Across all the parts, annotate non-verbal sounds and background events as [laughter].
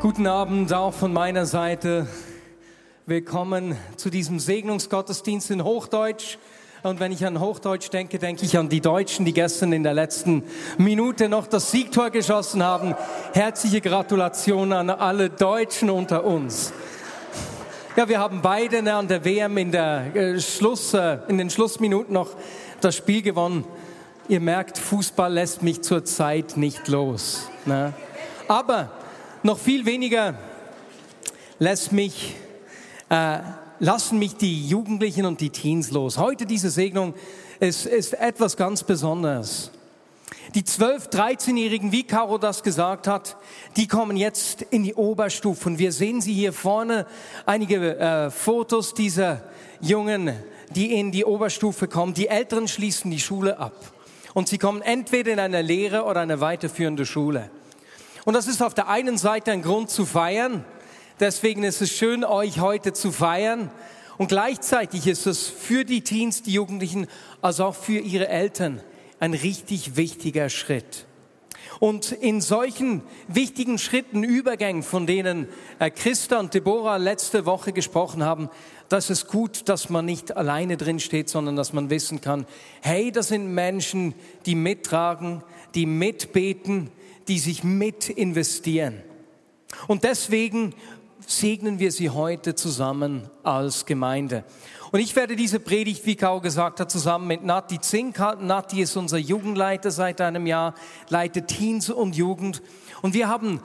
Guten Abend auch von meiner Seite. Willkommen zu diesem Segnungsgottesdienst in Hochdeutsch. Und wenn ich an Hochdeutsch denke, denke ich an die Deutschen, die gestern in der letzten Minute noch das Siegtor geschossen haben. Herzliche Gratulation an alle Deutschen unter uns. Ja, wir haben beide an der WM in, der, äh, Schluss, äh, in den Schlussminuten noch das Spiel gewonnen. Ihr merkt, Fußball lässt mich zurzeit nicht los. Ne? Aber noch viel weniger lässt mich, äh, lassen mich die Jugendlichen und die Teens los. Heute diese Segnung ist, ist etwas ganz Besonderes. Die 12-, 13-Jährigen, wie Caro das gesagt hat, die kommen jetzt in die Oberstufen. Wir sehen sie hier vorne, einige äh, Fotos dieser Jungen, die in die Oberstufe kommen. Die Älteren schließen die Schule ab. Und sie kommen entweder in eine Lehre oder eine weiterführende Schule. Und das ist auf der einen Seite ein Grund zu feiern. Deswegen ist es schön, euch heute zu feiern. Und gleichzeitig ist es für die Teens, die Jugendlichen, als auch für ihre Eltern ein richtig wichtiger Schritt. Und in solchen wichtigen Schritten, Übergängen, von denen äh, Christa und Deborah letzte Woche gesprochen haben, das ist gut, dass man nicht alleine drin steht, sondern dass man wissen kann, hey, das sind Menschen, die mittragen, die mitbeten, die sich mit investieren. Und deswegen segnen wir sie heute zusammen als Gemeinde. Und ich werde diese Predigt, wie Kau gesagt hat, zusammen mit Nati Zink halten. Nati ist unser Jugendleiter seit einem Jahr, leitet Teens und Jugend. Und wir haben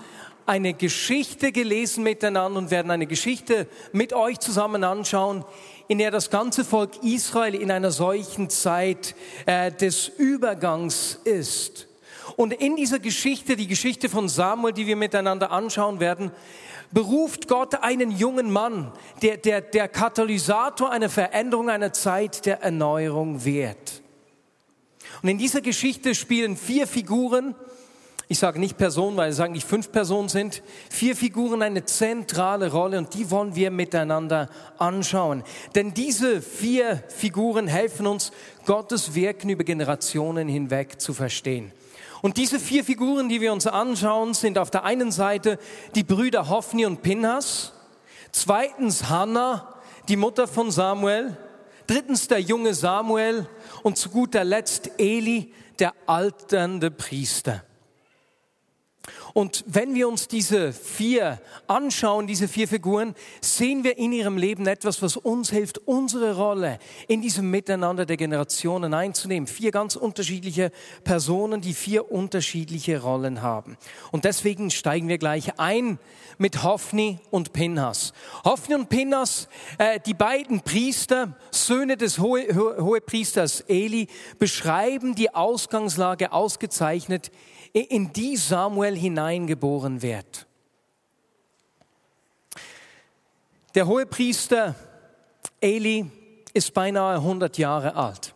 eine Geschichte gelesen miteinander und werden eine Geschichte mit euch zusammen anschauen, in der das ganze Volk Israel in einer solchen Zeit äh, des Übergangs ist. Und in dieser Geschichte, die Geschichte von Samuel, die wir miteinander anschauen werden, beruft Gott einen jungen Mann, der, der, der Katalysator einer Veränderung, einer Zeit der Erneuerung wird. Und in dieser Geschichte spielen vier Figuren, ich sage nicht Personen, weil es eigentlich fünf Personen sind, vier Figuren eine zentrale Rolle und die wollen wir miteinander anschauen. Denn diese vier Figuren helfen uns, Gottes Wirken über Generationen hinweg zu verstehen. Und diese vier Figuren, die wir uns anschauen, sind auf der einen Seite die Brüder Hophni und Pinhas, zweitens Hannah, die Mutter von Samuel, drittens der junge Samuel und zu guter Letzt Eli, der alternde Priester. Und wenn wir uns diese vier anschauen, diese vier Figuren, sehen wir in ihrem Leben etwas, was uns hilft, unsere Rolle in diesem Miteinander der Generationen einzunehmen. Vier ganz unterschiedliche Personen, die vier unterschiedliche Rollen haben. Und deswegen steigen wir gleich ein mit Hophni und Pinhas. Hophni und Pinhas, äh, die beiden Priester, Söhne des Hohe, Hohepriesters Eli, beschreiben die Ausgangslage ausgezeichnet in die Samuel hineingeboren wird. Der Hohepriester Eli ist beinahe 100 Jahre alt.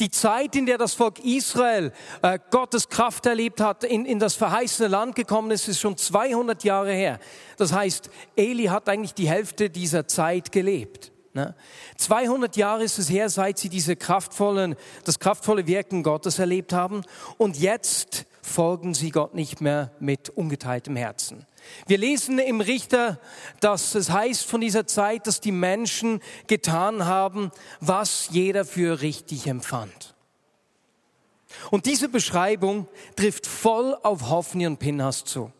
Die Zeit, in der das Volk Israel äh, Gottes Kraft erlebt hat, in, in das verheißene Land gekommen ist, ist schon 200 Jahre her. Das heißt, Eli hat eigentlich die Hälfte dieser Zeit gelebt. Ne? 200 Jahre ist es her, seit sie diese kraftvollen, das kraftvolle Wirken Gottes erlebt haben. Und jetzt folgen sie Gott nicht mehr mit ungeteiltem Herzen. Wir lesen im Richter, dass es heißt von dieser Zeit, dass die Menschen getan haben, was jeder für richtig empfand. Und diese Beschreibung trifft voll auf Hophni und Pinhas zu.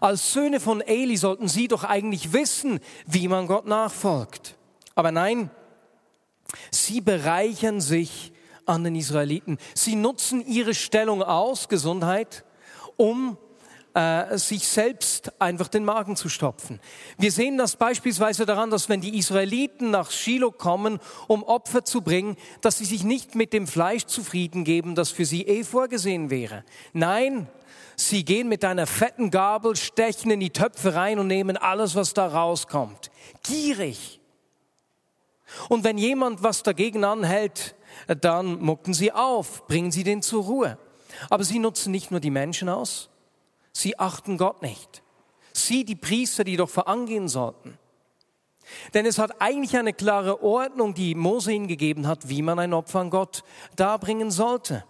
Als Söhne von Eli sollten sie doch eigentlich wissen, wie man Gott nachfolgt. Aber nein, sie bereichern sich an den Israeliten. Sie nutzen ihre Stellung aus, Gesundheit, um äh, sich selbst einfach den Magen zu stopfen. Wir sehen das beispielsweise daran, dass wenn die Israeliten nach Shiloh kommen, um Opfer zu bringen, dass sie sich nicht mit dem Fleisch zufrieden geben, das für sie eh vorgesehen wäre. Nein, sie gehen mit einer fetten Gabel, stechen in die Töpfe rein und nehmen alles, was da rauskommt. Gierig. Und wenn jemand was dagegen anhält, dann mucken sie auf, bringen sie den zur Ruhe. Aber sie nutzen nicht nur die Menschen aus, Sie achten Gott nicht. Sie, die Priester, die doch vorangehen sollten. Denn es hat eigentlich eine klare Ordnung, die Mose ihnen gegeben hat, wie man ein Opfer an Gott darbringen sollte.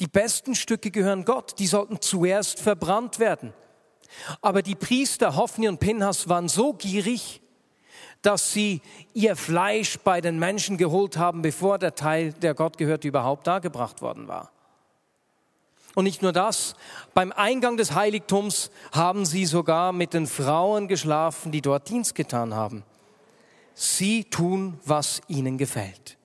Die besten Stücke gehören Gott, die sollten zuerst verbrannt werden. Aber die Priester Hophni und Pinhas waren so gierig, dass sie ihr Fleisch bei den Menschen geholt haben, bevor der Teil, der Gott gehört, überhaupt dargebracht worden war. Und nicht nur das, beim Eingang des Heiligtums haben sie sogar mit den Frauen geschlafen, die dort Dienst getan haben. Sie tun, was ihnen gefällt.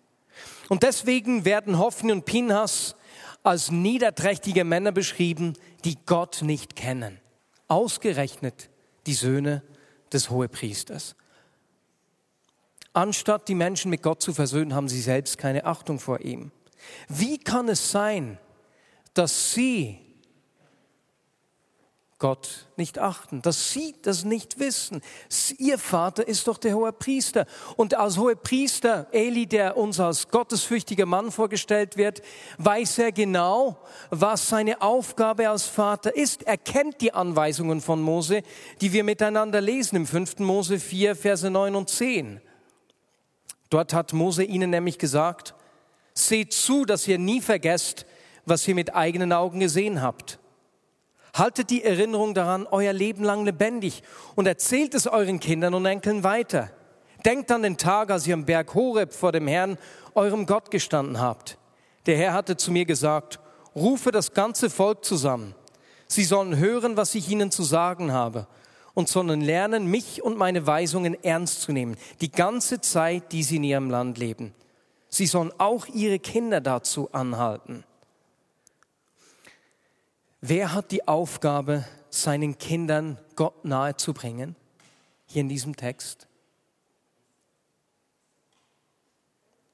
Und deswegen werden Hophni und Pinhas als niederträchtige Männer beschrieben, die Gott nicht kennen. Ausgerechnet die Söhne des Hohepriesters. Anstatt die Menschen mit Gott zu versöhnen, haben sie selbst keine Achtung vor ihm. Wie kann es sein, dass sie Gott nicht achten, dass sie das nicht wissen. Ihr Vater ist doch der hohe Priester. Und als hohe Priester, Eli, der uns als gottesfürchtiger Mann vorgestellt wird, weiß er genau, was seine Aufgabe als Vater ist. Er kennt die Anweisungen von Mose, die wir miteinander lesen im 5. Mose 4, Verse 9 und 10. Dort hat Mose ihnen nämlich gesagt, seht zu, dass ihr nie vergesst, was ihr mit eigenen Augen gesehen habt. Haltet die Erinnerung daran euer Leben lang lebendig und erzählt es euren Kindern und Enkeln weiter. Denkt an den Tag, als ihr am Berg Horeb vor dem Herrn, eurem Gott, gestanden habt. Der Herr hatte zu mir gesagt, rufe das ganze Volk zusammen. Sie sollen hören, was ich ihnen zu sagen habe und sollen lernen, mich und meine Weisungen ernst zu nehmen, die ganze Zeit, die sie in ihrem Land leben. Sie sollen auch ihre Kinder dazu anhalten. Wer hat die Aufgabe, seinen Kindern Gott nahe zu bringen? Hier in diesem Text.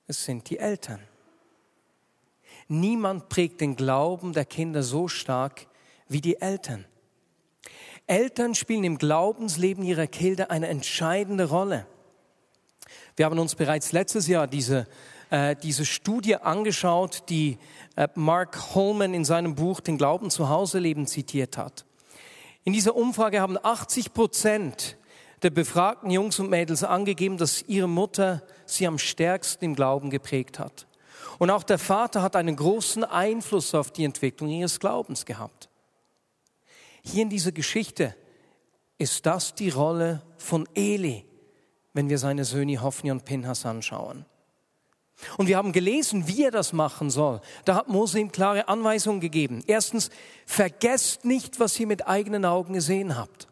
Es sind die Eltern. Niemand prägt den Glauben der Kinder so stark wie die Eltern. Eltern spielen im Glaubensleben ihrer Kinder eine entscheidende Rolle. Wir haben uns bereits letztes Jahr diese äh, diese Studie angeschaut, die äh, Mark Holman in seinem Buch Den Glauben zu Hause leben zitiert hat. In dieser Umfrage haben 80 Prozent der befragten Jungs und Mädels angegeben, dass ihre Mutter sie am stärksten im Glauben geprägt hat. Und auch der Vater hat einen großen Einfluss auf die Entwicklung ihres Glaubens gehabt. Hier in dieser Geschichte ist das die Rolle von Eli, wenn wir seine Söhne Hophni und Pinhas anschauen. Und wir haben gelesen, wie er das machen soll. Da hat Mose ihm klare Anweisungen gegeben. Erstens, vergesst nicht, was ihr mit eigenen Augen gesehen habt.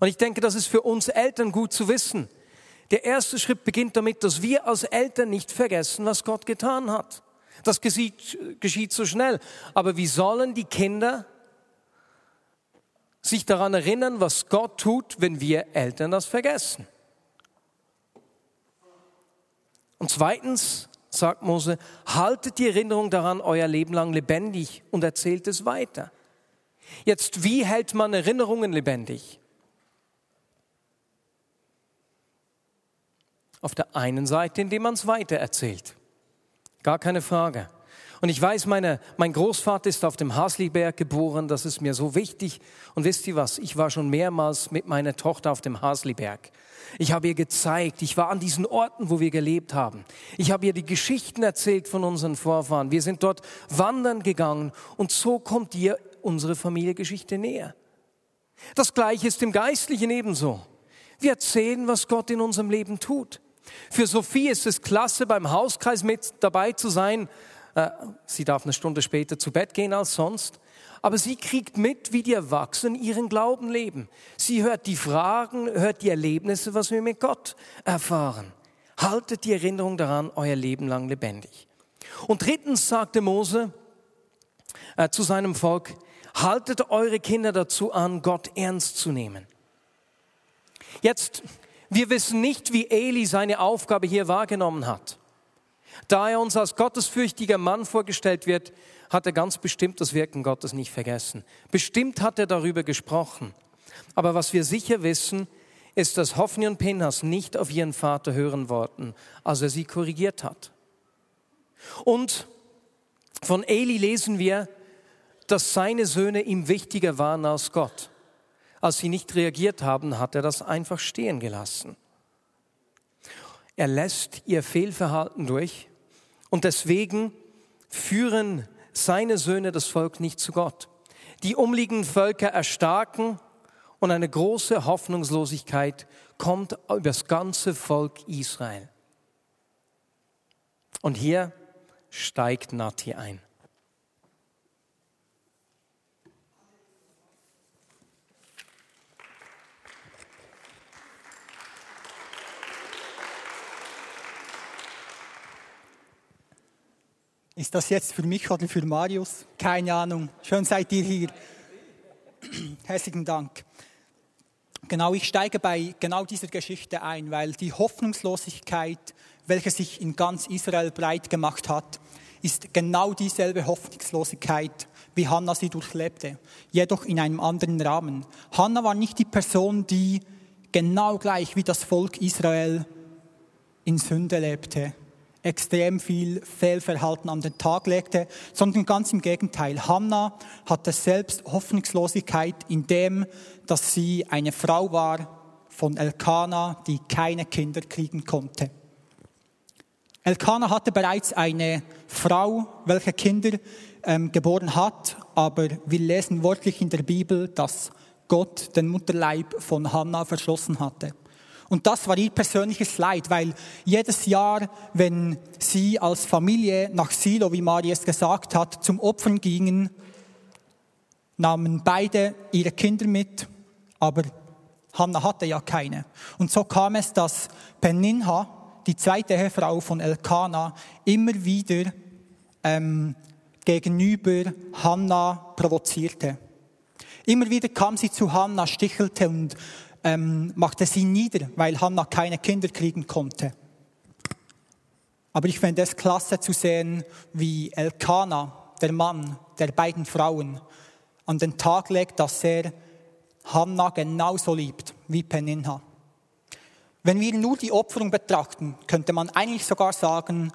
Und ich denke, das ist für uns Eltern gut zu wissen. Der erste Schritt beginnt damit, dass wir als Eltern nicht vergessen, was Gott getan hat. Das geschieht, geschieht so schnell. Aber wie sollen die Kinder sich daran erinnern, was Gott tut, wenn wir Eltern das vergessen? Und zweitens sagt Mose, haltet die Erinnerung daran euer Leben lang lebendig und erzählt es weiter. Jetzt, wie hält man Erinnerungen lebendig? Auf der einen Seite, indem man es weiter erzählt. Gar keine Frage. Und ich weiß, meine, mein Großvater ist auf dem Hasliberg geboren, das ist mir so wichtig. Und wisst ihr was, ich war schon mehrmals mit meiner Tochter auf dem Hasliberg. Ich habe ihr gezeigt, ich war an diesen Orten, wo wir gelebt haben. Ich habe ihr die Geschichten erzählt von unseren Vorfahren. Wir sind dort wandern gegangen und so kommt ihr unsere Familiengeschichte näher. Das Gleiche ist im Geistlichen ebenso. Wir erzählen, was Gott in unserem Leben tut. Für Sophie ist es klasse, beim Hauskreis mit dabei zu sein. Äh, sie darf eine Stunde später zu Bett gehen als sonst aber sie kriegt mit, wie die Erwachsenen ihren Glauben leben. Sie hört die Fragen, hört die Erlebnisse, was wir mit Gott erfahren. Haltet die Erinnerung daran euer Leben lang lebendig. Und drittens sagte Mose äh, zu seinem Volk, Haltet eure Kinder dazu an, Gott ernst zu nehmen. Jetzt, wir wissen nicht, wie Eli seine Aufgabe hier wahrgenommen hat. Da er uns als gottesfürchtiger Mann vorgestellt wird, hat er ganz bestimmt das Wirken Gottes nicht vergessen. Bestimmt hat er darüber gesprochen. Aber was wir sicher wissen, ist, dass Hophni und Pinhas nicht auf ihren Vater hören wollten, als er sie korrigiert hat. Und von Eli lesen wir, dass seine Söhne ihm wichtiger waren als Gott. Als sie nicht reagiert haben, hat er das einfach stehen gelassen. Er lässt ihr Fehlverhalten durch und deswegen führen seine Söhne das Volk nicht zu Gott. Die umliegenden Völker erstarken und eine große Hoffnungslosigkeit kommt über das ganze Volk Israel. Und hier steigt Nati ein. Ist das jetzt für mich oder für Marius? Keine Ahnung. Schön seid ihr hier. [clears throat] Herzlichen Dank. Genau, ich steige bei genau dieser Geschichte ein, weil die Hoffnungslosigkeit, welche sich in ganz Israel breit gemacht hat, ist genau dieselbe Hoffnungslosigkeit, wie Hannah sie durchlebte, jedoch in einem anderen Rahmen. Hannah war nicht die Person, die genau gleich wie das Volk Israel in Sünde lebte, extrem viel Fehlverhalten an den Tag legte, sondern ganz im Gegenteil. Hannah hatte selbst Hoffnungslosigkeit in dem, dass sie eine Frau war von Elkanah, die keine Kinder kriegen konnte. Elkanah hatte bereits eine Frau, welche Kinder ähm, geboren hat, aber wir lesen wörtlich in der Bibel, dass Gott den Mutterleib von Hannah verschlossen hatte. Und das war ihr persönliches Leid, weil jedes Jahr, wenn sie als Familie nach Silo, wie Mari es gesagt hat, zum Opfern gingen, nahmen beide ihre Kinder mit, aber Hannah hatte ja keine. Und so kam es, dass Peninha, die zweite Ehefrau von Elkanah, immer wieder ähm, gegenüber Hannah provozierte. Immer wieder kam sie zu Hannah, stichelte und ähm, machte sie nieder, weil Hannah keine Kinder kriegen konnte. Aber ich finde es klasse zu sehen, wie Elkanah, der Mann der beiden Frauen, an den Tag legt, dass er Hannah genauso liebt wie Peninha. Wenn wir nur die Opferung betrachten, könnte man eigentlich sogar sagen,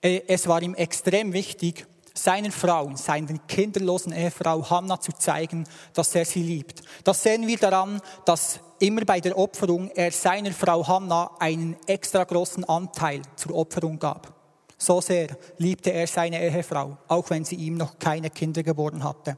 äh, es war ihm extrem wichtig, seiner Frau, seiner kinderlosen Ehefrau Hannah zu zeigen, dass er sie liebt. Das sehen wir daran, dass immer bei der Opferung er seiner Frau Hannah einen extra großen Anteil zur Opferung gab. So sehr liebte er seine Ehefrau, auch wenn sie ihm noch keine Kinder geboren hatte.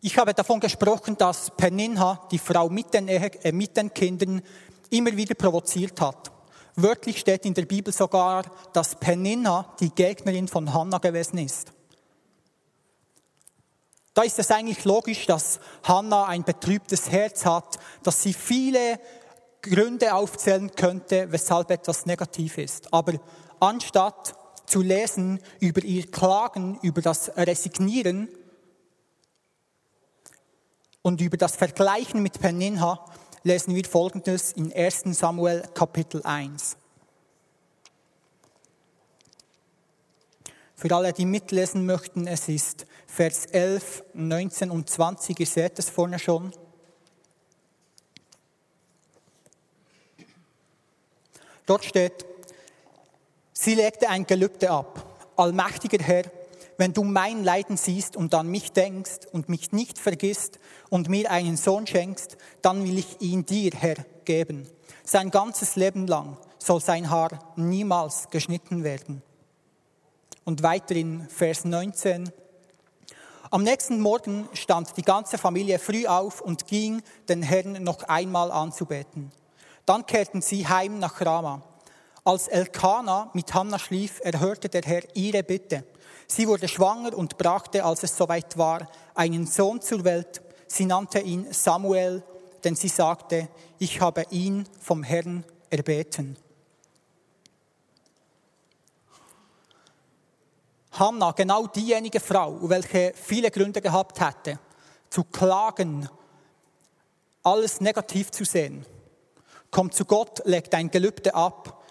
Ich habe davon gesprochen, dass Peninha, die Frau mit den, Ehe, äh, mit den Kindern, immer wieder provoziert hat. Wörtlich steht in der Bibel sogar, dass Peninha die Gegnerin von Hannah gewesen ist. Da ist es eigentlich logisch, dass Hannah ein betrübtes Herz hat, dass sie viele Gründe aufzählen könnte, weshalb etwas negativ ist. Aber anstatt zu lesen über ihr Klagen, über das Resignieren und über das Vergleichen mit Peninha, lesen wir Folgendes in 1 Samuel Kapitel 1. Für alle, die mitlesen möchten, es ist Vers 11, 19 und 20, ihr seht es vorne schon. Dort steht, sie legte ein Gelübde ab. Allmächtiger Herr, wenn du mein Leiden siehst und an mich denkst und mich nicht vergisst und mir einen Sohn schenkst, dann will ich ihn dir, Herr, geben. Sein ganzes Leben lang soll sein Haar niemals geschnitten werden. Und weiter in Vers 19. Am nächsten Morgen stand die ganze Familie früh auf und ging den Herrn noch einmal anzubeten. Dann kehrten sie heim nach Rama. Als Elkanah mit Hannah schlief, erhörte der Herr ihre Bitte. Sie wurde schwanger und brachte, als es soweit war, einen Sohn zur Welt. Sie nannte ihn Samuel, denn sie sagte, ich habe ihn vom Herrn erbeten. Hannah genau diejenige Frau, welche viele Gründe gehabt hätte, zu klagen, alles negativ zu sehen, kommt zu Gott, legt ein Gelübde ab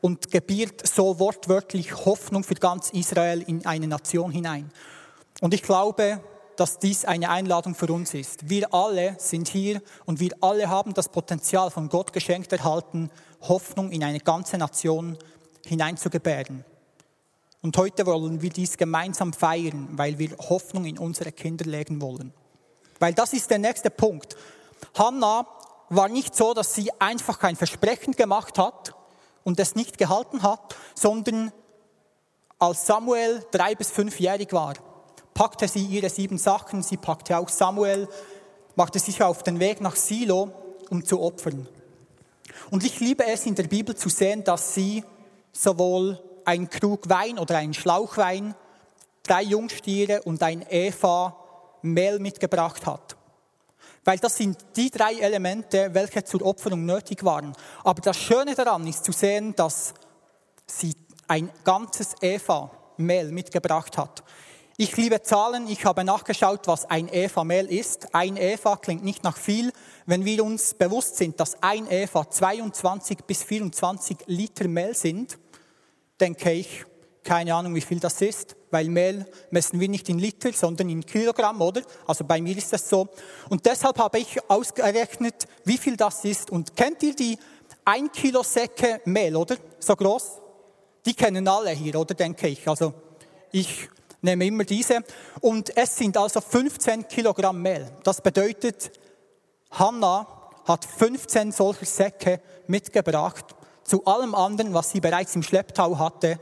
und gebiert so wortwörtlich Hoffnung für ganz Israel in eine Nation hinein. Und ich glaube, dass dies eine Einladung für uns ist. Wir alle sind hier und wir alle haben das Potenzial von Gott geschenkt erhalten, Hoffnung in eine ganze Nation hineinzugebären. Und heute wollen wir dies gemeinsam feiern, weil wir Hoffnung in unsere Kinder legen wollen. Weil das ist der nächste Punkt. Hannah war nicht so, dass sie einfach kein Versprechen gemacht hat und es nicht gehalten hat, sondern als Samuel drei bis fünfjährig war, packte sie ihre sieben Sachen, sie packte auch Samuel, machte sich auf den Weg nach Silo, um zu opfern. Und ich liebe es in der Bibel zu sehen, dass sie sowohl ein Krug Wein oder ein Schlauchwein, drei Jungstiere und ein Eva Mehl mitgebracht hat. Weil das sind die drei Elemente, welche zur Opferung nötig waren. Aber das Schöne daran ist zu sehen, dass sie ein ganzes Eva Mehl mitgebracht hat. Ich liebe Zahlen. Ich habe nachgeschaut, was ein Eva Mehl ist. Ein Eva klingt nicht nach viel. Wenn wir uns bewusst sind, dass ein Eva 22 bis 24 Liter Mehl sind, denke ich, keine Ahnung, wie viel das ist, weil Mehl messen wir nicht in Liter, sondern in Kilogramm, oder? Also bei mir ist das so. Und deshalb habe ich ausgerechnet, wie viel das ist. Und kennt ihr die 1 Kilo Säcke Mehl, oder? So groß? Die kennen alle hier, oder? Denke ich. Also ich nehme immer diese. Und es sind also 15 Kilogramm Mehl. Das bedeutet, Hannah hat 15 solcher Säcke mitgebracht zu allem anderen, was sie bereits im Schlepptau hatte,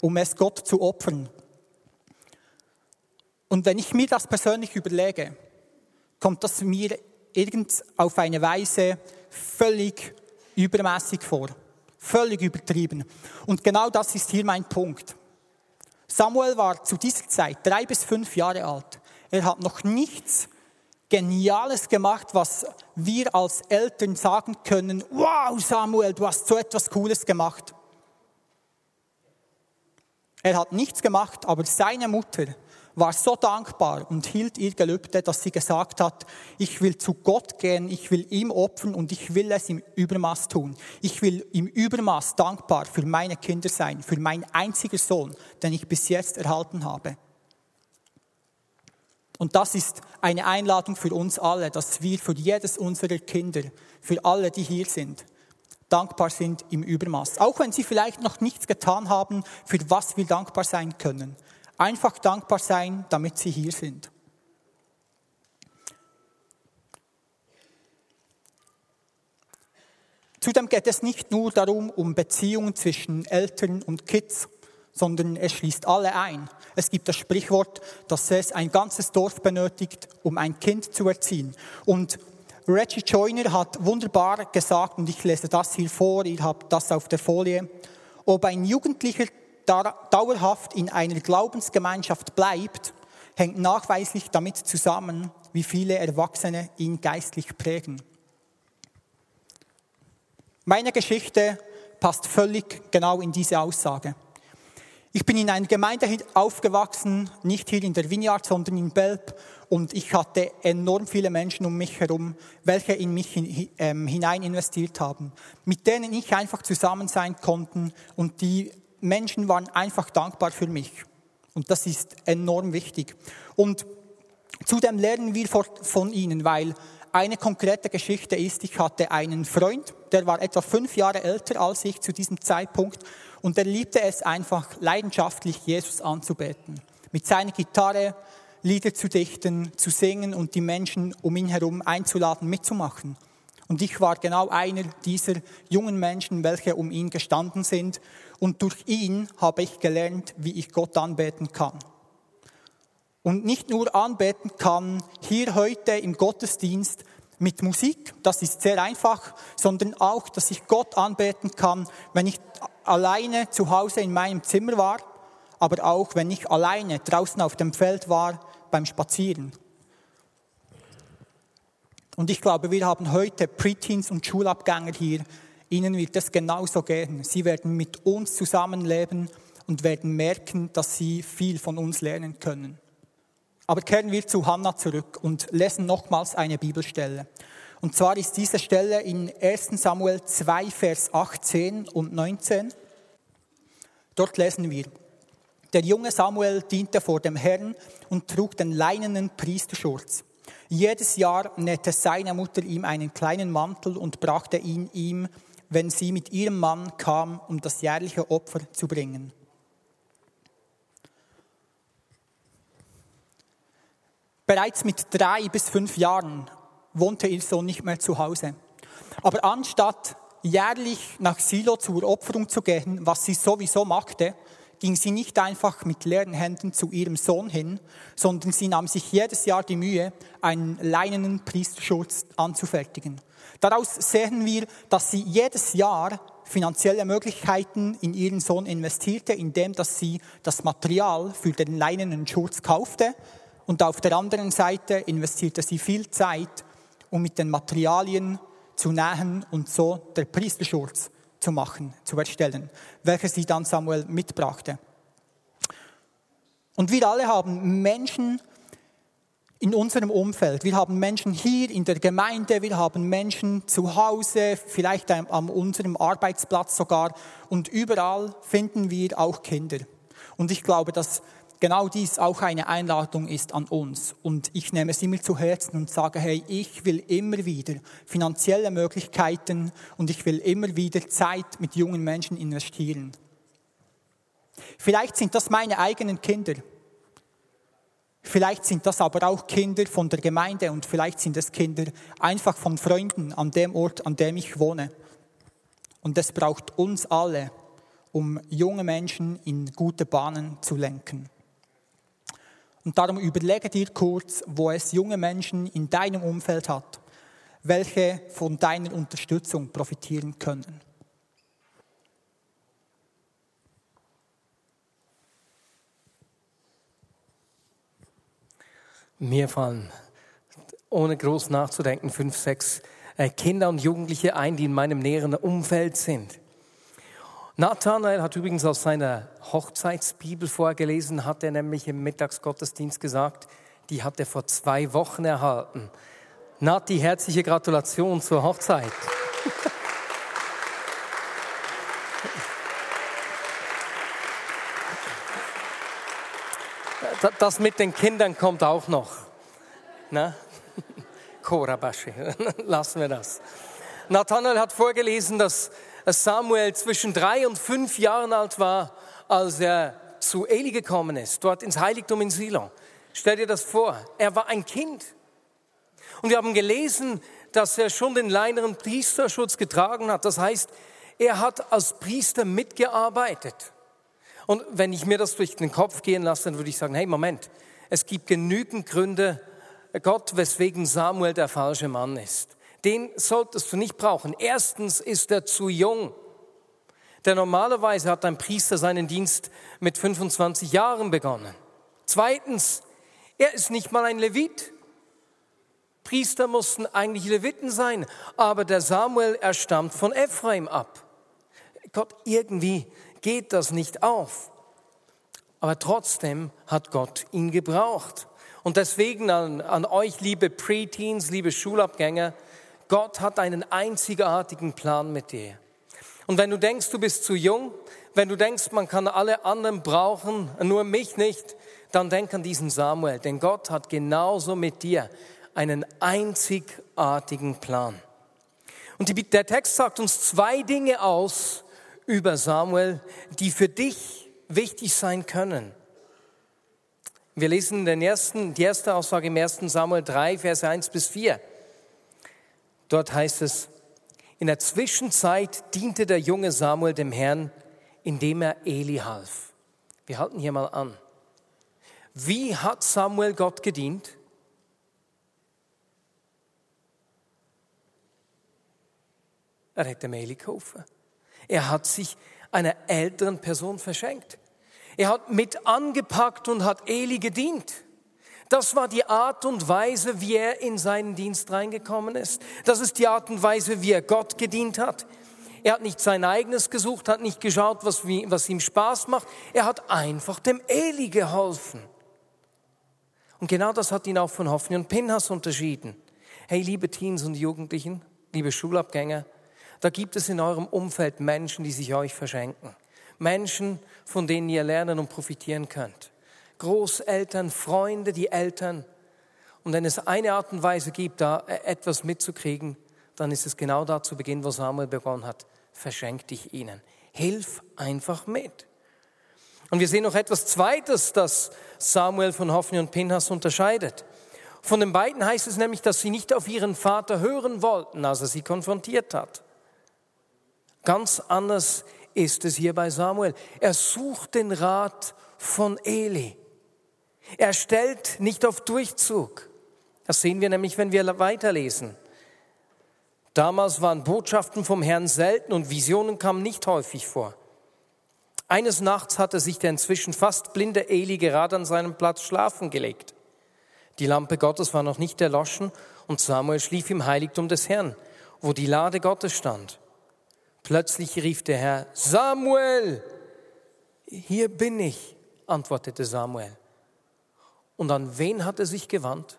um es Gott zu opfern. Und wenn ich mir das persönlich überlege, kommt das mir irgend auf eine Weise völlig übermäßig vor, völlig übertrieben. Und genau das ist hier mein Punkt. Samuel war zu dieser Zeit drei bis fünf Jahre alt. Er hat noch nichts Geniales gemacht, was wir als Eltern sagen können, wow Samuel, du hast so etwas Cooles gemacht. Er hat nichts gemacht, aber seine Mutter war so dankbar und hielt ihr Gelübde, dass sie gesagt hat, ich will zu Gott gehen, ich will ihm opfern und ich will es im Übermaß tun. Ich will im Übermaß dankbar für meine Kinder sein, für meinen einzigen Sohn, den ich bis jetzt erhalten habe. Und das ist eine Einladung für uns alle, dass wir für jedes unserer Kinder, für alle, die hier sind, dankbar sind im Übermaß. Auch wenn sie vielleicht noch nichts getan haben, für was wir dankbar sein können. Einfach dankbar sein, damit sie hier sind. Zudem geht es nicht nur darum, um Beziehungen zwischen Eltern und Kids, sondern es schließt alle ein. Es gibt das Sprichwort, dass es ein ganzes Dorf benötigt, um ein Kind zu erziehen. Und Reggie Joyner hat wunderbar gesagt, und ich lese das hier vor, ihr habt das auf der Folie, ob ein Jugendlicher dauerhaft in einer Glaubensgemeinschaft bleibt, hängt nachweislich damit zusammen, wie viele Erwachsene ihn geistlich prägen. Meine Geschichte passt völlig genau in diese Aussage. Ich bin in einer Gemeinde aufgewachsen, nicht hier in der Vineyard, sondern in Belp. Und ich hatte enorm viele Menschen um mich herum, welche in mich ähm, hinein investiert haben, mit denen ich einfach zusammen sein konnte. Und die Menschen waren einfach dankbar für mich. Und das ist enorm wichtig. Und zudem lernen wir von ihnen, weil eine konkrete Geschichte ist, ich hatte einen Freund, der war etwa fünf Jahre älter als ich zu diesem Zeitpunkt und er liebte es einfach leidenschaftlich, Jesus anzubeten. Mit seiner Gitarre Lieder zu dichten, zu singen und die Menschen um ihn herum einzuladen, mitzumachen. Und ich war genau einer dieser jungen Menschen, welche um ihn gestanden sind. Und durch ihn habe ich gelernt, wie ich Gott anbeten kann. Und nicht nur anbeten kann, hier heute im Gottesdienst mit Musik, das ist sehr einfach, sondern auch, dass ich Gott anbeten kann, wenn ich alleine zu Hause in meinem Zimmer war, aber auch wenn ich alleine draußen auf dem Feld war beim Spazieren. Und ich glaube, wir haben heute Preteens und Schulabgänger hier. Ihnen wird es genauso gehen. Sie werden mit uns zusammenleben und werden merken, dass sie viel von uns lernen können. Aber kehren wir zu Hannah zurück und lesen nochmals eine Bibelstelle. Und zwar ist diese Stelle in 1 Samuel 2, Vers 18 und 19. Dort lesen wir, der junge Samuel diente vor dem Herrn und trug den leinenen Priesterschurz. Jedes Jahr nähte seine Mutter ihm einen kleinen Mantel und brachte ihn ihm, wenn sie mit ihrem Mann kam, um das jährliche Opfer zu bringen. Bereits mit drei bis fünf Jahren wohnte ihr Sohn nicht mehr zu Hause. Aber anstatt jährlich nach Silo zur Opferung zu gehen, was sie sowieso machte, ging sie nicht einfach mit leeren Händen zu ihrem Sohn hin, sondern sie nahm sich jedes Jahr die Mühe, einen leinenen Priesterschutz anzufertigen. Daraus sehen wir, dass sie jedes Jahr finanzielle Möglichkeiten in ihren Sohn investierte, indem dass sie das Material für den leinenen Schutz kaufte und auf der anderen Seite investierte sie viel Zeit, um mit den Materialien zu nähen und so der Priesterschutz zu machen, zu erstellen, welche sie dann Samuel mitbrachte. Und wir alle haben Menschen in unserem Umfeld. Wir haben Menschen hier in der Gemeinde, wir haben Menschen zu Hause, vielleicht an unserem Arbeitsplatz sogar. Und überall finden wir auch Kinder. Und ich glaube, dass genau dies auch eine Einladung ist an uns. Und ich nehme es immer zu Herzen und sage, hey, ich will immer wieder finanzielle Möglichkeiten und ich will immer wieder Zeit mit jungen Menschen investieren. Vielleicht sind das meine eigenen Kinder. Vielleicht sind das aber auch Kinder von der Gemeinde und vielleicht sind es Kinder einfach von Freunden an dem Ort, an dem ich wohne. Und es braucht uns alle, um junge Menschen in gute Bahnen zu lenken. Und darum überlege dir kurz, wo es junge Menschen in deinem Umfeld hat, welche von deiner Unterstützung profitieren können. Mir fallen, ohne groß nachzudenken, fünf, sechs äh, Kinder und Jugendliche ein, die in meinem näheren Umfeld sind. Nathanael hat übrigens aus seiner Hochzeitsbibel vorgelesen, hat er nämlich im Mittagsgottesdienst gesagt, die hat er vor zwei Wochen erhalten. Nati, herzliche Gratulation zur Hochzeit. Das mit den Kindern kommt auch noch. Na? Korabasche, [laughs] lassen wir das. Nathanael hat vorgelesen, dass Samuel zwischen drei und fünf Jahren alt war, als er zu Eli gekommen ist, dort ins Heiligtum in Silo. Stell dir das vor, er war ein Kind. Und wir haben gelesen, dass er schon den leineren Priesterschutz getragen hat. Das heißt, er hat als Priester mitgearbeitet. Und wenn ich mir das durch den Kopf gehen lasse, dann würde ich sagen, hey, Moment, es gibt genügend Gründe, Gott, weswegen Samuel der falsche Mann ist den solltest du nicht brauchen. Erstens ist er zu jung. Denn normalerweise hat ein Priester seinen Dienst mit 25 Jahren begonnen. Zweitens, er ist nicht mal ein Levit. Priester mussten eigentlich Leviten sein, aber der Samuel, er stammt von Ephraim ab. Gott, irgendwie geht das nicht auf. Aber trotzdem hat Gott ihn gebraucht. Und deswegen an, an euch, liebe Preteens, liebe Schulabgänger, Gott hat einen einzigartigen Plan mit dir. Und wenn du denkst, du bist zu jung, wenn du denkst, man kann alle anderen brauchen, nur mich nicht, dann denk an diesen Samuel, denn Gott hat genauso mit dir einen einzigartigen Plan. Und die, der Text sagt uns zwei Dinge aus über Samuel, die für dich wichtig sein können. Wir lesen den ersten, die erste Aussage im 1. Samuel 3, Vers 1 bis 4. Dort heißt es, in der Zwischenzeit diente der junge Samuel dem Herrn, indem er Eli half. Wir halten hier mal an. Wie hat Samuel Gott gedient? Er hätte Eli geholfen. Er hat sich einer älteren Person verschenkt. Er hat mit angepackt und hat Eli gedient. Das war die Art und Weise, wie er in seinen Dienst reingekommen ist. Das ist die Art und Weise, wie er Gott gedient hat. Er hat nicht sein eigenes gesucht, hat nicht geschaut, was, was ihm Spaß macht. Er hat einfach dem Eli geholfen. Und genau das hat ihn auch von Hoffni und Pinhas unterschieden. Hey, liebe Teens und Jugendlichen, liebe Schulabgänger, da gibt es in eurem Umfeld Menschen, die sich euch verschenken. Menschen, von denen ihr lernen und profitieren könnt. Großeltern, Freunde, die Eltern. Und wenn es eine Art und Weise gibt, da etwas mitzukriegen, dann ist es genau da zu Beginn, wo Samuel begonnen hat. Verschenk dich ihnen. Hilf einfach mit. Und wir sehen noch etwas Zweites, das Samuel von Hophni und Pinhas unterscheidet. Von den beiden heißt es nämlich, dass sie nicht auf ihren Vater hören wollten, als er sie konfrontiert hat. Ganz anders ist es hier bei Samuel. Er sucht den Rat von Eli. Er stellt nicht auf Durchzug. Das sehen wir nämlich, wenn wir weiterlesen. Damals waren Botschaften vom Herrn selten und Visionen kamen nicht häufig vor. Eines Nachts hatte sich der inzwischen fast blinde Eli gerade an seinem Platz schlafen gelegt. Die Lampe Gottes war noch nicht erloschen und Samuel schlief im Heiligtum des Herrn, wo die Lade Gottes stand. Plötzlich rief der Herr, Samuel, hier bin ich, antwortete Samuel. Und an wen hat er sich gewandt?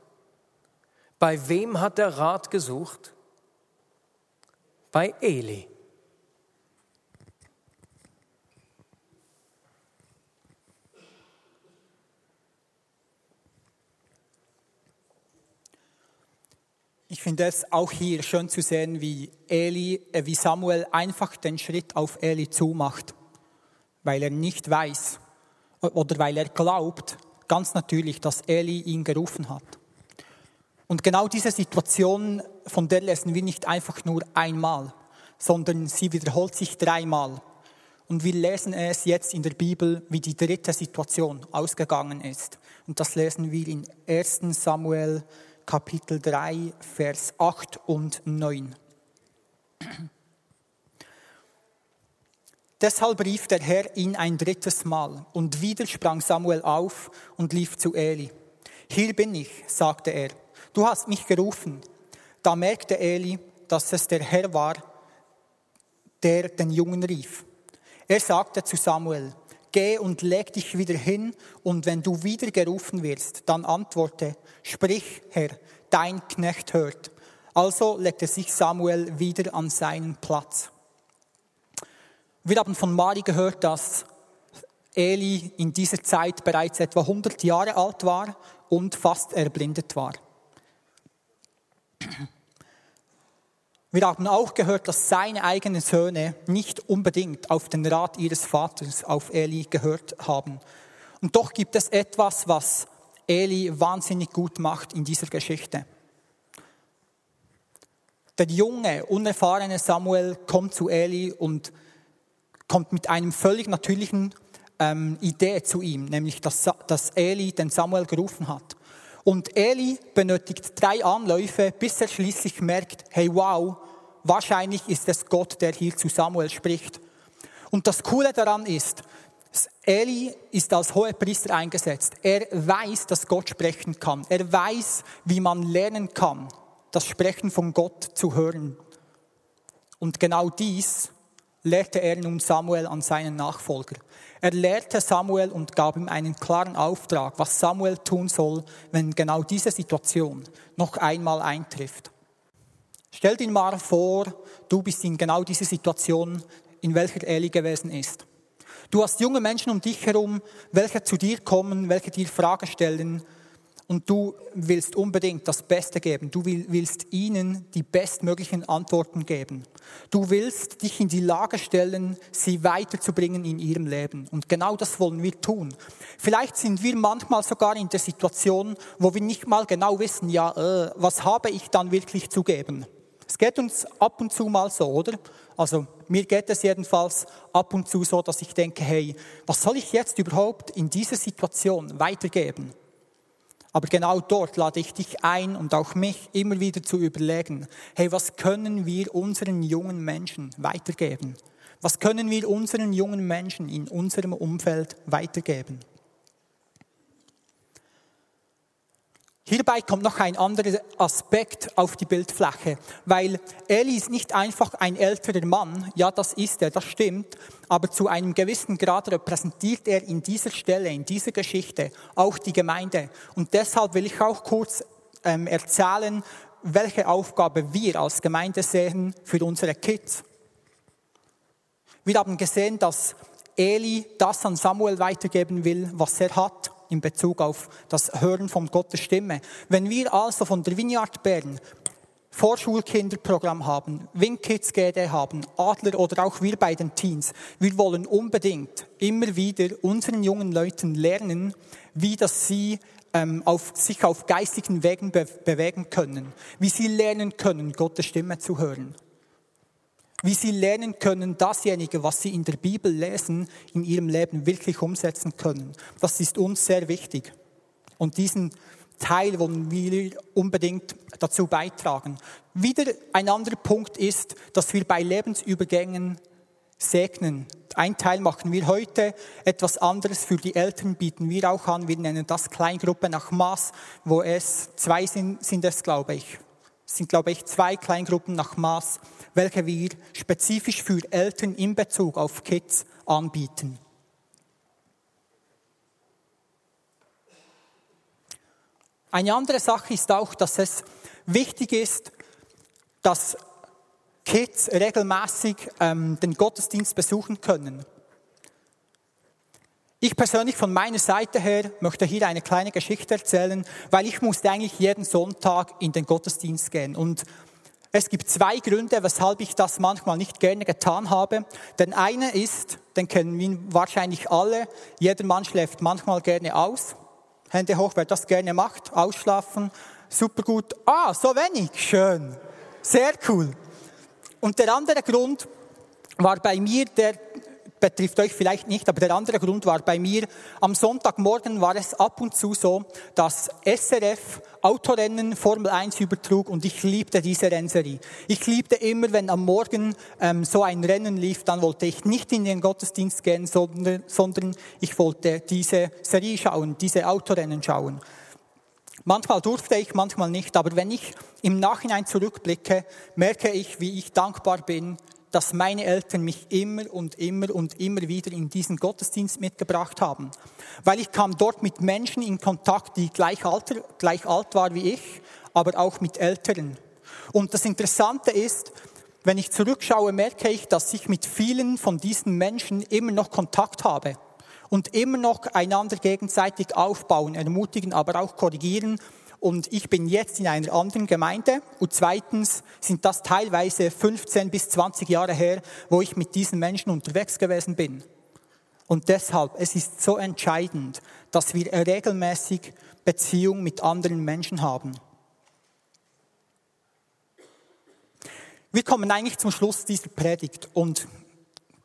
Bei wem hat er Rat gesucht? Bei Eli. Ich finde es auch hier schön zu sehen, wie Eli, äh, wie Samuel einfach den Schritt auf Eli zumacht, weil er nicht weiß oder weil er glaubt, ganz natürlich, dass Eli ihn gerufen hat. Und genau diese Situation, von der lesen wir nicht einfach nur einmal, sondern sie wiederholt sich dreimal. Und wir lesen es jetzt in der Bibel, wie die dritte Situation ausgegangen ist. Und das lesen wir in 1 Samuel Kapitel 3, Vers 8 und 9. Deshalb rief der Herr ihn ein drittes Mal, und wieder sprang Samuel auf und lief zu Eli. Hier bin ich, sagte er, du hast mich gerufen. Da merkte Eli, dass es der Herr war, der den Jungen rief. Er sagte zu Samuel, geh und leg dich wieder hin, und wenn du wieder gerufen wirst, dann antworte, sprich, Herr, dein Knecht hört. Also legte sich Samuel wieder an seinen Platz. Wir haben von Mari gehört, dass Eli in dieser Zeit bereits etwa 100 Jahre alt war und fast erblindet war. Wir haben auch gehört, dass seine eigenen Söhne nicht unbedingt auf den Rat ihres Vaters, auf Eli, gehört haben. Und doch gibt es etwas, was Eli wahnsinnig gut macht in dieser Geschichte. Der junge, unerfahrene Samuel kommt zu Eli und kommt mit einem völlig natürlichen ähm, Idee zu ihm, nämlich dass, dass Eli den Samuel gerufen hat. Und Eli benötigt drei Anläufe, bis er schließlich merkt, hey wow, wahrscheinlich ist es Gott, der hier zu Samuel spricht. Und das Coole daran ist, Eli ist als hoher Priester eingesetzt. Er weiß, dass Gott sprechen kann. Er weiß, wie man lernen kann, das Sprechen von Gott zu hören. Und genau dies lehrte er nun Samuel an seinen Nachfolger. Er lehrte Samuel und gab ihm einen klaren Auftrag, was Samuel tun soll, wenn genau diese Situation noch einmal eintrifft. Stell dir mal vor, du bist in genau diese Situation, in welcher Eli gewesen ist. Du hast junge Menschen um dich herum, welche zu dir kommen, welche dir Fragen stellen, und du willst unbedingt das Beste geben. Du willst ihnen die bestmöglichen Antworten geben. Du willst dich in die Lage stellen, sie weiterzubringen in ihrem Leben. Und genau das wollen wir tun. Vielleicht sind wir manchmal sogar in der Situation, wo wir nicht mal genau wissen, ja, äh, was habe ich dann wirklich zu geben? Es geht uns ab und zu mal so, oder? Also mir geht es jedenfalls ab und zu so, dass ich denke, hey, was soll ich jetzt überhaupt in dieser Situation weitergeben? Aber genau dort lade ich dich ein und auch mich immer wieder zu überlegen, hey, was können wir unseren jungen Menschen weitergeben? Was können wir unseren jungen Menschen in unserem Umfeld weitergeben? Hierbei kommt noch ein anderer Aspekt auf die Bildfläche, weil Eli ist nicht einfach ein älterer Mann, ja das ist er, das stimmt, aber zu einem gewissen Grad repräsentiert er in dieser Stelle, in dieser Geschichte auch die Gemeinde. Und deshalb will ich auch kurz ähm, erzählen, welche Aufgabe wir als Gemeinde sehen für unsere Kids. Wir haben gesehen, dass Eli das an Samuel weitergeben will, was er hat in Bezug auf das Hören von Gottes Stimme. Wenn wir also von der Vineyard Bern Vorschulkinderprogramm haben, Wingkids GD haben, Adler oder auch wir bei den Teens, wir wollen unbedingt immer wieder unseren jungen Leuten lernen, wie das sie ähm, auf, sich auf geistigen Wegen be bewegen können, wie sie lernen können, Gottes Stimme zu hören wie sie lernen können, dasjenige, was sie in der Bibel lesen, in ihrem Leben wirklich umsetzen können. Das ist uns sehr wichtig. Und diesen Teil wollen wir unbedingt dazu beitragen. Wieder ein anderer Punkt ist, dass wir bei Lebensübergängen segnen. Ein Teil machen wir heute, etwas anderes für die Eltern bieten wir auch an. Wir nennen das Kleingruppe nach Maß, wo es zwei sind, sind es, glaube ich. Es sind, glaube ich, zwei Kleingruppen nach Maß welche wir spezifisch für Eltern in Bezug auf Kids anbieten. Eine andere Sache ist auch, dass es wichtig ist, dass Kids regelmäßig ähm, den Gottesdienst besuchen können. Ich persönlich von meiner Seite her möchte hier eine kleine Geschichte erzählen, weil ich musste eigentlich jeden Sonntag in den Gottesdienst gehen. Und es gibt zwei Gründe, weshalb ich das manchmal nicht gerne getan habe. Den eine ist, den kennen wir wahrscheinlich alle, jeder Mann schläft manchmal gerne aus. Hände hoch, wer das gerne macht, ausschlafen, super gut. Ah, so wenig, schön, sehr cool. Und der andere Grund war bei mir der betrifft euch vielleicht nicht, aber der andere Grund war bei mir, am Sonntagmorgen war es ab und zu so, dass SRF Autorennen Formel 1 übertrug und ich liebte diese Rennserie. Ich liebte immer, wenn am Morgen ähm, so ein Rennen lief, dann wollte ich nicht in den Gottesdienst gehen, sondern, sondern ich wollte diese Serie schauen, diese Autorennen schauen. Manchmal durfte ich, manchmal nicht, aber wenn ich im Nachhinein zurückblicke, merke ich, wie ich dankbar bin dass meine Eltern mich immer und immer und immer wieder in diesen Gottesdienst mitgebracht haben. Weil ich kam dort mit Menschen in Kontakt, die gleich, alter, gleich alt waren wie ich, aber auch mit Älteren. Und das Interessante ist, wenn ich zurückschaue, merke ich, dass ich mit vielen von diesen Menschen immer noch Kontakt habe und immer noch einander gegenseitig aufbauen, ermutigen, aber auch korrigieren und ich bin jetzt in einer anderen Gemeinde. Und zweitens sind das teilweise 15 bis 20 Jahre her, wo ich mit diesen Menschen unterwegs gewesen bin. Und deshalb, es ist so entscheidend, dass wir regelmäßig Beziehung mit anderen Menschen haben. Wir kommen eigentlich zum Schluss dieser Predigt und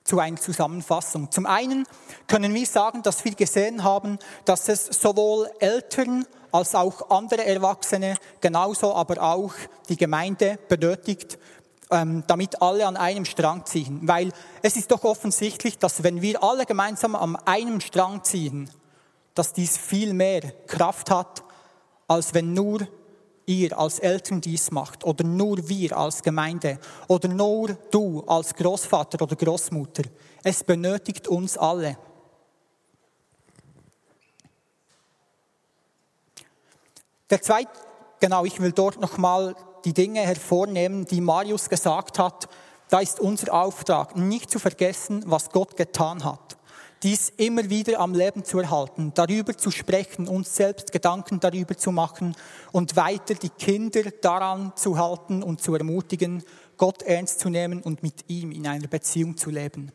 zu einer Zusammenfassung. Zum einen können wir sagen, dass wir gesehen haben, dass es sowohl Eltern als auch andere Erwachsene, genauso aber auch die Gemeinde benötigt, ähm, damit alle an einem Strang ziehen. Weil es ist doch offensichtlich, dass wenn wir alle gemeinsam an einem Strang ziehen, dass dies viel mehr Kraft hat, als wenn nur ihr als Eltern dies macht oder nur wir als Gemeinde oder nur du als Großvater oder Großmutter. Es benötigt uns alle. Der zweite, genau, ich will dort nochmal die Dinge hervornehmen, die Marius gesagt hat. Da ist unser Auftrag, nicht zu vergessen, was Gott getan hat. Dies immer wieder am Leben zu erhalten, darüber zu sprechen, uns selbst Gedanken darüber zu machen und weiter die Kinder daran zu halten und zu ermutigen, Gott ernst zu nehmen und mit ihm in einer Beziehung zu leben.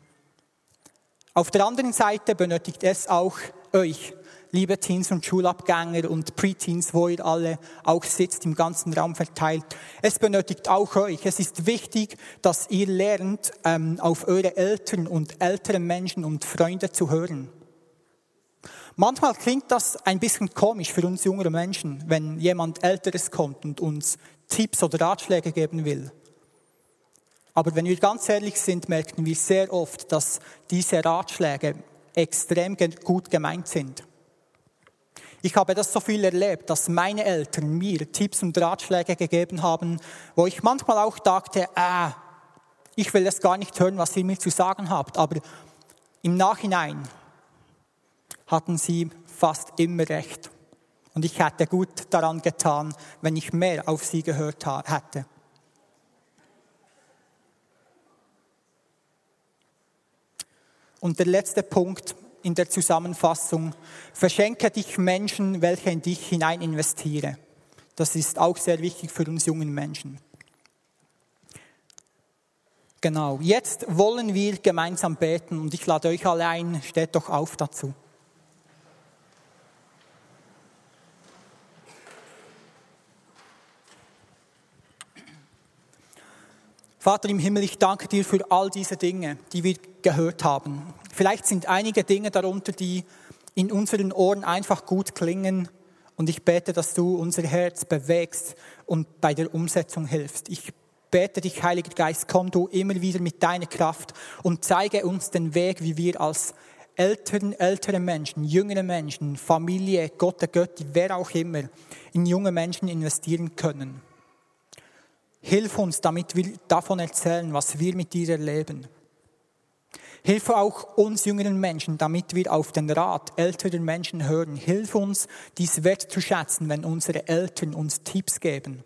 Auf der anderen Seite benötigt es auch euch, liebe Teens und Schulabgänger und Preteens, wo ihr alle auch sitzt, im ganzen Raum verteilt. Es benötigt auch euch. Es ist wichtig, dass ihr lernt, ähm, auf eure Eltern und ältere Menschen und Freunde zu hören. Manchmal klingt das ein bisschen komisch für uns jüngere Menschen, wenn jemand Älteres kommt und uns Tipps oder Ratschläge geben will. Aber wenn wir ganz ehrlich sind, merken wir sehr oft, dass diese Ratschläge extrem gut gemeint sind. Ich habe das so viel erlebt, dass meine Eltern mir Tipps und Ratschläge gegeben haben, wo ich manchmal auch dachte, ah, ich will es gar nicht hören, was ihr mir zu sagen habt. Aber im Nachhinein hatten sie fast immer recht. Und ich hätte gut daran getan, wenn ich mehr auf sie gehört hätte. Und der letzte Punkt in der Zusammenfassung, verschenke dich Menschen, welche in dich hinein investiere. Das ist auch sehr wichtig für uns jungen Menschen. Genau, jetzt wollen wir gemeinsam beten und ich lade euch alle ein, steht doch auf dazu. Vater im Himmel, ich danke dir für all diese Dinge, die wir gehört haben. Vielleicht sind einige Dinge darunter, die in unseren Ohren einfach gut klingen. Und ich bete, dass du unser Herz bewegst und bei der Umsetzung hilfst. Ich bete dich, Heiliger Geist, komm du immer wieder mit deiner Kraft und zeige uns den Weg, wie wir als Eltern, ältere Menschen, jüngere Menschen, Familie, Gott, der Götti, wer auch immer, in junge Menschen investieren können. Hilf uns, damit wir davon erzählen, was wir mit dir erleben. Hilf auch uns jüngeren Menschen, damit wir auf den Rat älterer Menschen hören. Hilf uns, dies wertzuschätzen, wenn unsere Eltern uns Tipps geben.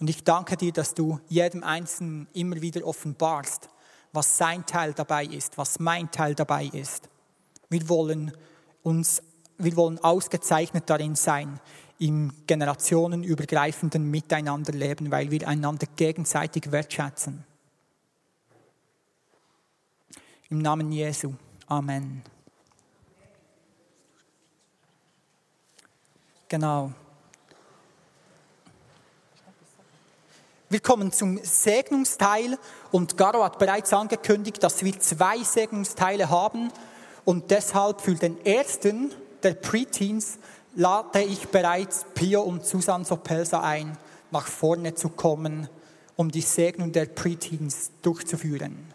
Und ich danke dir, dass du jedem Einzelnen immer wieder offenbarst, was sein Teil dabei ist, was mein Teil dabei ist. Wir wollen uns, wir wollen ausgezeichnet darin sein, im generationenübergreifenden Miteinander leben, weil wir einander gegenseitig wertschätzen. Im Namen Jesu. Amen. Genau. Wir kommen zum Segnungsteil und Garo hat bereits angekündigt, dass wir zwei Segnungsteile haben und deshalb für den ersten der Preteens lade ich bereits Pio und Susan Sopelsa ein, nach vorne zu kommen, um die Segnung der Preteens durchzuführen.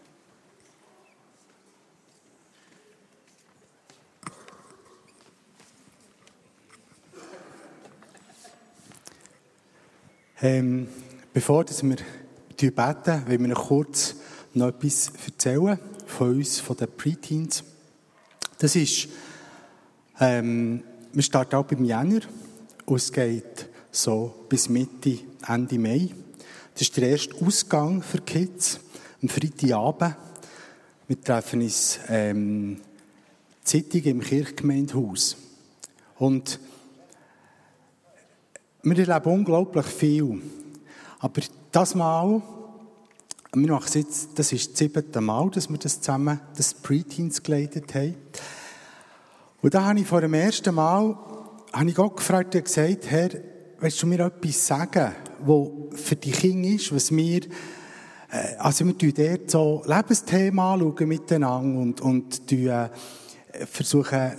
Ähm, bevor dass wir beten, wollen wir noch kurz noch etwas erzählen von uns, von den Preteens. Das ist ähm, wir starten auch beim Jänner und es geht so bis Mitte, Ende Mai. Das ist der erste Ausgang für Kids am Freitagabend. Wir treffen uns ähm, Zeitung im Kirchgemeindehaus. Und wir erleben unglaublich viel. Aber das Mal, wir machen jetzt, das ist das siebte Mal, dass wir das zusammen, das Preteens geleitet haben. Und da habe ich vor dem ersten Mal habe ich Gott gefragt und gesagt, Herr, willst du mir etwas sagen, was für die Kinder ist, was wir, äh, also wir schauen dort so Lebensthemen anschauen miteinander und, und äh, versuchen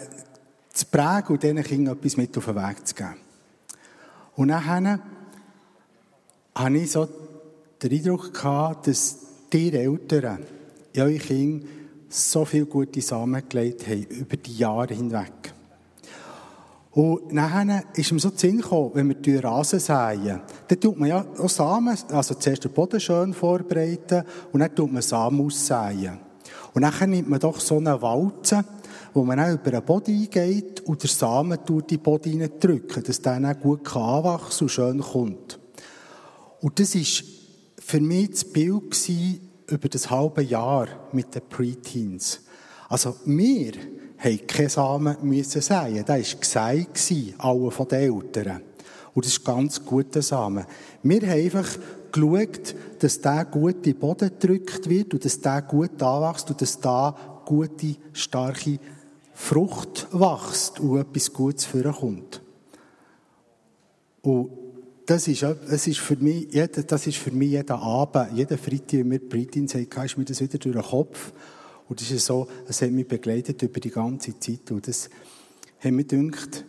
zu prägen und diesen Kindern etwas mit auf den Weg zu geben. Und dann habe ich so den Eindruck gehabt, dass die Eltern in eure Kinder so viele gute Samen gelegt haben, über die Jahre hinweg. Und nachher ist ihm so Sinn gekommen, wenn wir Rasen säen, dann tut man ja auch Samen, also zuerst den Boden schön vorbereiten und dann tut man Samen aussäen. Und dann nimmt man doch so eine Walze, wo man auch über den Boden eingeht und der Samen tut die Boden drücken, dass der dann gut anwachsen und schön kommt. Und das war für mich das Bild über das halbe Jahr mit den Preteens. Also wir haben keine Samen müssen säen. Das war gesagt, alle von den Eltern. Und das ist ganz guter Samen. Wir haben einfach geschaut, dass der gut in den Boden gedrückt wird und dass der gut anwächst und dass da gute, starke Frucht wächst und etwas Gutes vorkommt. Und das ist, das ist für mich, jeder, das ist für mich jeden Abend, jeden Freitag, wenn wir Britin sagt, ist mir das wieder durch den Kopf. Und das ist so, es hat mich begleitet über die ganze Zeit. Und das hat mir gedacht,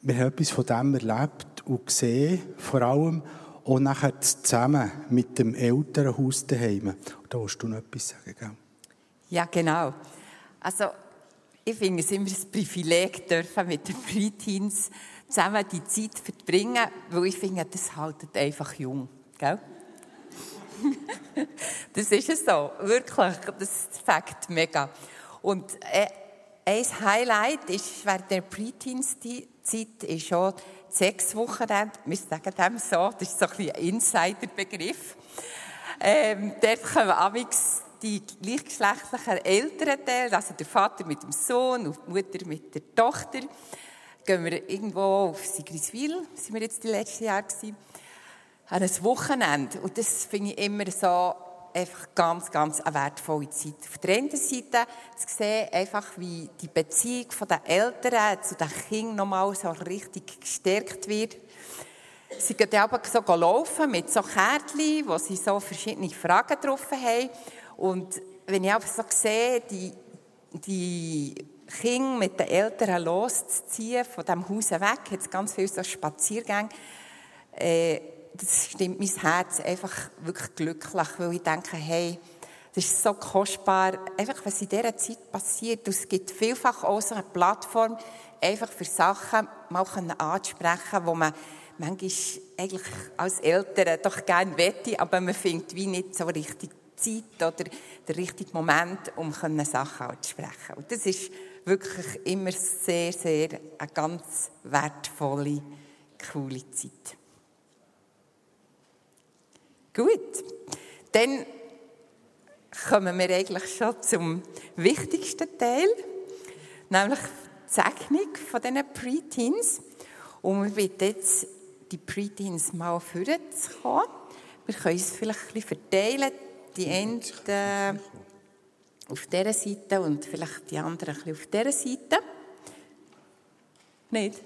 wir haben etwas von dem erlebt und gesehen, vor allem auch nachher zusammen mit dem Elternhaus daheim. Und da willst du noch etwas sagen, gell? Ja, genau. Also, ich finde es immer ein Privileg, dürfen mit den Preteens zusammen die Zeit verbringen, weil ich finde, das haltet einfach jung. Gell? [laughs] das ist es so, wirklich, das fängt mega. Und äh, ein Highlight ist, während der Preteens-Zeit ist schon sechs Wochen, wir sagen dem so, das ist so ein, ein Insider-Begriff. Ähm, dort kommen amigs die gleichgeschlechtlichen Elternteile, also der Vater mit dem Sohn und die Mutter mit der Tochter, gehen wir irgendwo auf Sigriswil, sind wir jetzt die letzten Jahre gewesen, an ein Wochenende. Und das finde ich immer so einfach ganz, ganz eine wertvolle Zeit. Auf der einen Seite zu sehen, einfach wie die Beziehung der Eltern zu den Kindern nochmal so richtig gestärkt wird. Sie gehen aber so laufen mit so Kärtchen, wo sie so verschiedene Fragen drauf haben. Und wenn ich einfach so sehe, die, die Kinder mit den Eltern loszuziehen, von diesem Haus weg, hat es ganz viele so Spaziergänge, äh, das stimmt mein Herz einfach wirklich glücklich, weil ich denke, hey, das ist so kostbar, einfach was in dieser Zeit passiert. Es gibt vielfach auch so eine Plattform, einfach für Sachen mal anzusprechen, wo man manchmal eigentlich als Eltern doch gerne wette, aber man findet wie nicht so richtig Zeit oder der richtige Moment, um Sachen auszusprechen. Und das ist wirklich immer sehr, sehr eine ganz wertvolle, coole Zeit. Gut, dann kommen wir eigentlich schon zum wichtigsten Teil, nämlich die Segnung von diesen Preteens. Und wir bitten jetzt die Preteens mal vorzukommen. Wir können es vielleicht ein bisschen verteilen die einen auf dieser Seite und vielleicht die anderen ein bisschen auf dieser Seite. Nicht?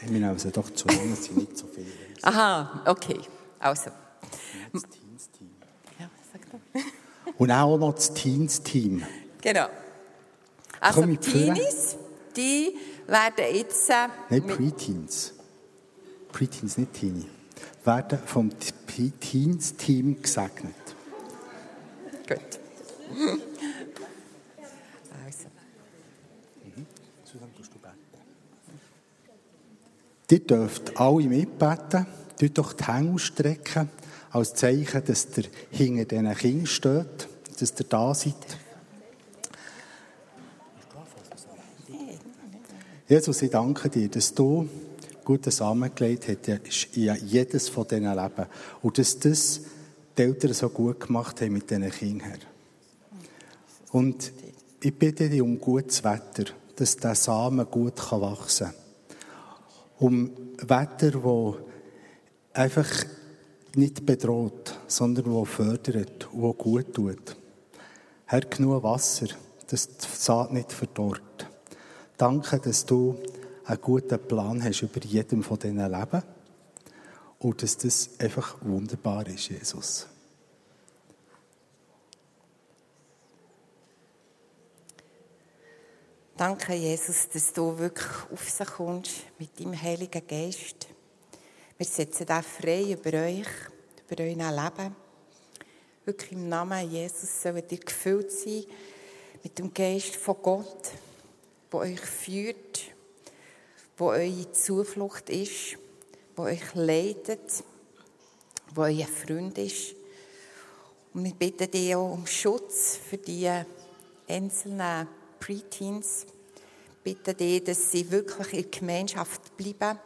Wir nehmen sie doch zu lang, es sind nicht so viele. Aha, okay. Also. Das Teens-Team. Ja, sag doch. [laughs] Und auch noch das Teens-Team. Genau. Also die Teenies, die werden jetzt... Äh, Nicht Preteens. Preteens, nicht Teenie. Werden vom Teens-Team gesegnet. Gut. [laughs] Also. Mhm. Ihr dürft alle mitbeten, dürft doch die Hände ausstrecken, als Zeichen, dass ihr hinter diesen Kindern steht, dass ihr da seid. Jesus, ich danke dir, dass du guten Samen gelegt hast in jedes von diesen Leben und dass das die Eltern so gut gemacht haben mit diesen Kindern. Und ich bitte dich um gutes Wetter, dass der Samen gut wachsen kann. Um Wetter, das einfach nicht bedroht, sondern das fördert das gut tut. Herr, genug Wasser, dass die Saat nicht verdorrt. Danke, dass du einen guten Plan hast über jedem von diesen Leben und dass das einfach wunderbar ist, Jesus. Danke, Jesus, dass du wirklich auf sich kommst mit deinem Heiligen Geist. Wir setzen das frei über euch, über euer Leben. Wirklich im Namen Jesus sollt ihr gefüllt sein mit dem Geist von Gott, der euch führt, wo eure Zuflucht ist wo euch leitet, wo euer Freund ist. Und wir bitten dich auch um Schutz für die einzelnen Preteens. Bitte dich, dass sie wirklich in der Gemeinschaft bleiben,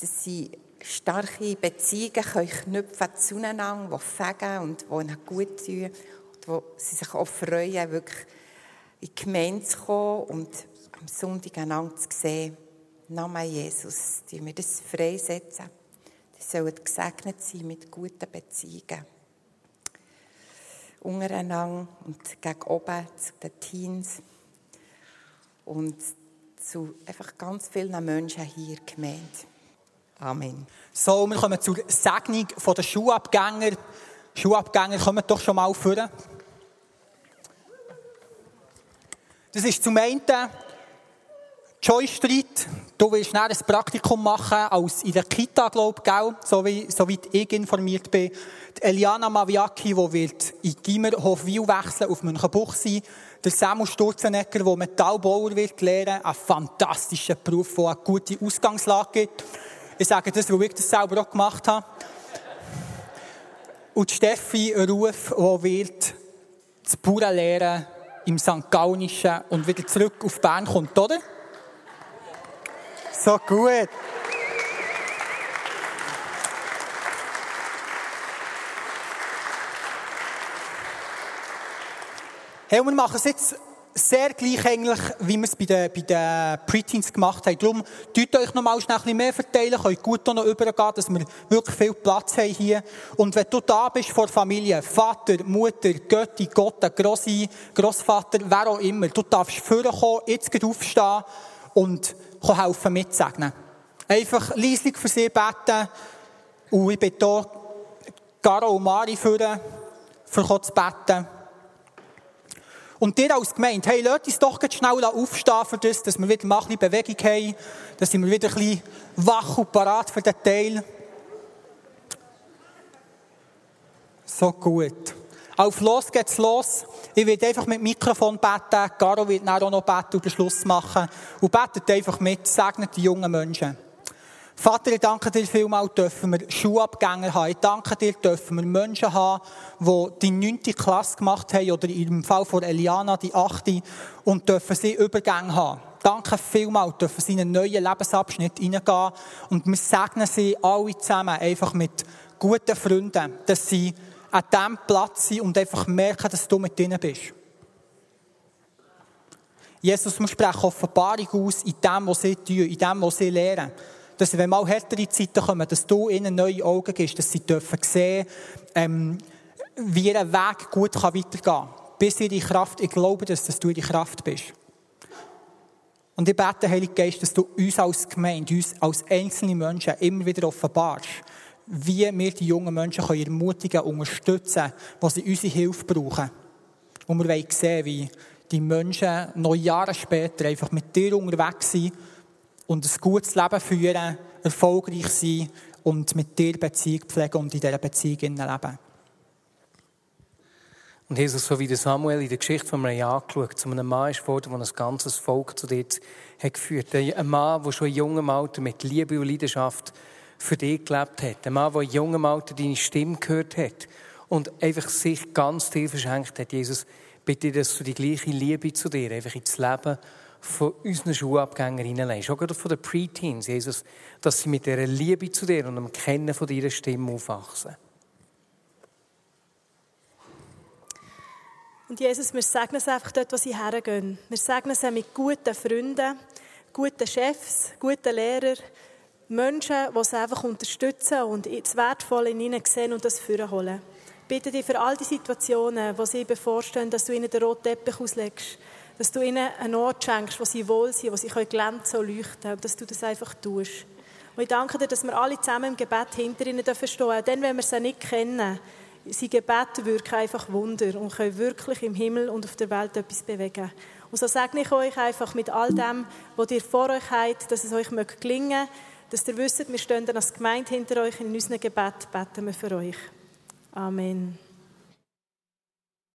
dass sie starke Beziehungen können knüpfen zueinander, die fegen und die ihnen gut tun und wo sie sich auch freuen, wirklich in die Gemeinde zu kommen und am Sonntag einander zu sehen. Namen Jesus, die wir das freisetzen. Die sollen gesegnet sein mit guten Beziehungen. Untereinander und gegen oben zu den Teens und zu einfach ganz vielen Menschen hier gemeint. Amen. So, wir kommen zur Segnung der Schulabgänger. Schulabgänger kommen doch schon mal vor. Das ist zum einen Joy Street, du willst ein Praktikum machen, als in der Kita, glaube ich, so wie, soweit ich informiert bin. Die Eliana Maviaki, die wird in Gimmerhof Wiel wechseln, auf Münchenbuchsee. Der Samuel Sturzenegger, der Metallbauer wird lernen, ein fantastischer Beruf, der eine gute Ausgangslage gibt. Ich sage das, weil ich das selber auch gemacht habe. Und Steffi Ruf, die wird das Bauern lehren im St. Gallnischen und wieder zurück auf Bern kommt, oder? So gut. Hey, wir machen es jetzt sehr gleich eigentlich, wie wir es bei den, bei den Preteens gemacht haben. Darum, tut euch noch mal schnell ein mehr verteilen, könnt gut noch übergehen, dass wir wirklich viel Platz haben hier. Und wenn du da bist vor Familie, Vater, Mutter, Götti, Gott, Grossi, Grossvater, wer auch immer, du darfst vorkommen, jetzt aufstehen und helfen mitsegnen. Einfach leislich für sie beten. Und ich bin hier, Garo und Mari für Gott zu beten. Und dir als Gemeinde, hey, lasst uns doch schnell aufstehen für das, dass wir wieder ein bisschen Bewegung haben, dass wir wieder ein bisschen wach und parat für den Teil. So gut. Auf los geht's los. Ich werde einfach mit dem Mikrofon beten. Garo wird dann auch noch beten und den Schluss machen. Und betet einfach mit, segnet die jungen Menschen. Vater, ich danke dir vielmals, dürfen wir Schulabgänger haben. Ich danke dir, dürfen wir Menschen haben, die die neunte Klasse gemacht haben oder im Fall von Eliana die achte und dürfen sie Übergänge haben. Danke vielmals, dürfen sie in einen neuen Lebensabschnitt hineingehen und wir segnen sie alle zusammen einfach mit guten Freunden, dass sie an diesem Platz sind und einfach merken, dass du mit ihnen bist. Jesus, wir sprechen Offenbarung aus in dem, was sie tun, in dem, was sie lehren dass wenn mal härtere Zeiten kommen, dass du ihnen neue Augen gibst, dass sie dürfen sehen, ähm, wie ihr Weg gut kann weitergehen kann. Bis ihre Kraft, ich glaube, dass, dass du ihre Kraft bist. Und ich bete, Heilige Geist, dass du uns als Gemeinde, uns als einzelne Menschen immer wieder offenbarst, wie wir die jungen Menschen können ermutigen, unterstützen, was sie unsere Hilfe brauchen. Und wir wollen sehen, wie die Menschen noch Jahre später einfach mit dir unterwegs sind und ein gutes Leben führen, erfolgreich sein und mit dir Beziehung pflegen und in dieser Beziehung leben. Und Jesus, so wie Samuel in der Geschichte von einem angeschaut, zu einem Mann ist geworden, der ein ganzes Volk zu dir geführt hat. Ein Mann, der schon in jungem Alter mit Liebe und Leidenschaft für dich gelebt hat. Ein Mann, der in jungem Alter deine Stimme gehört hat und einfach sich ganz dir verschenkt hat. Jesus, bitte, dass du die gleiche Liebe zu dir einfach ins Leben von unseren Schulabgängern hineinlegst. Auch gerade von den Preteens, Jesus, dass sie mit dieser Liebe zu dir und dem Kennen von deiner Stimme aufwachsen. Und Jesus, wir segnen es einfach dort, wo sie hergehen. Wir segnen es mit guten Freunden, guten Chefs, guten Lehrern, Menschen, die sie einfach unterstützen und das Wertvolle in ihnen sehen und das führen Bitte dich für all die Situationen, wo sie bevorstehen, dass du ihnen den roten Teppich auslegst dass du ihnen einen Ort schenkst, wo sie wohl sind, wo sie glänzen und leuchten und dass du das einfach tust. Und ich danke dir, dass wir alle zusammen im Gebet hinter ihnen stehen dürfen. Denn wenn wir sie nicht kennen, sein Gebet wirken einfach Wunder und können wirklich im Himmel und auf der Welt etwas bewegen. Und so sage ich euch einfach mit all dem, was ihr vor euch habt, dass es euch gelingen möge, dass ihr wisst, wir stehen als Gemeinde hinter euch in unserem Gebet, beten wir für euch. Amen.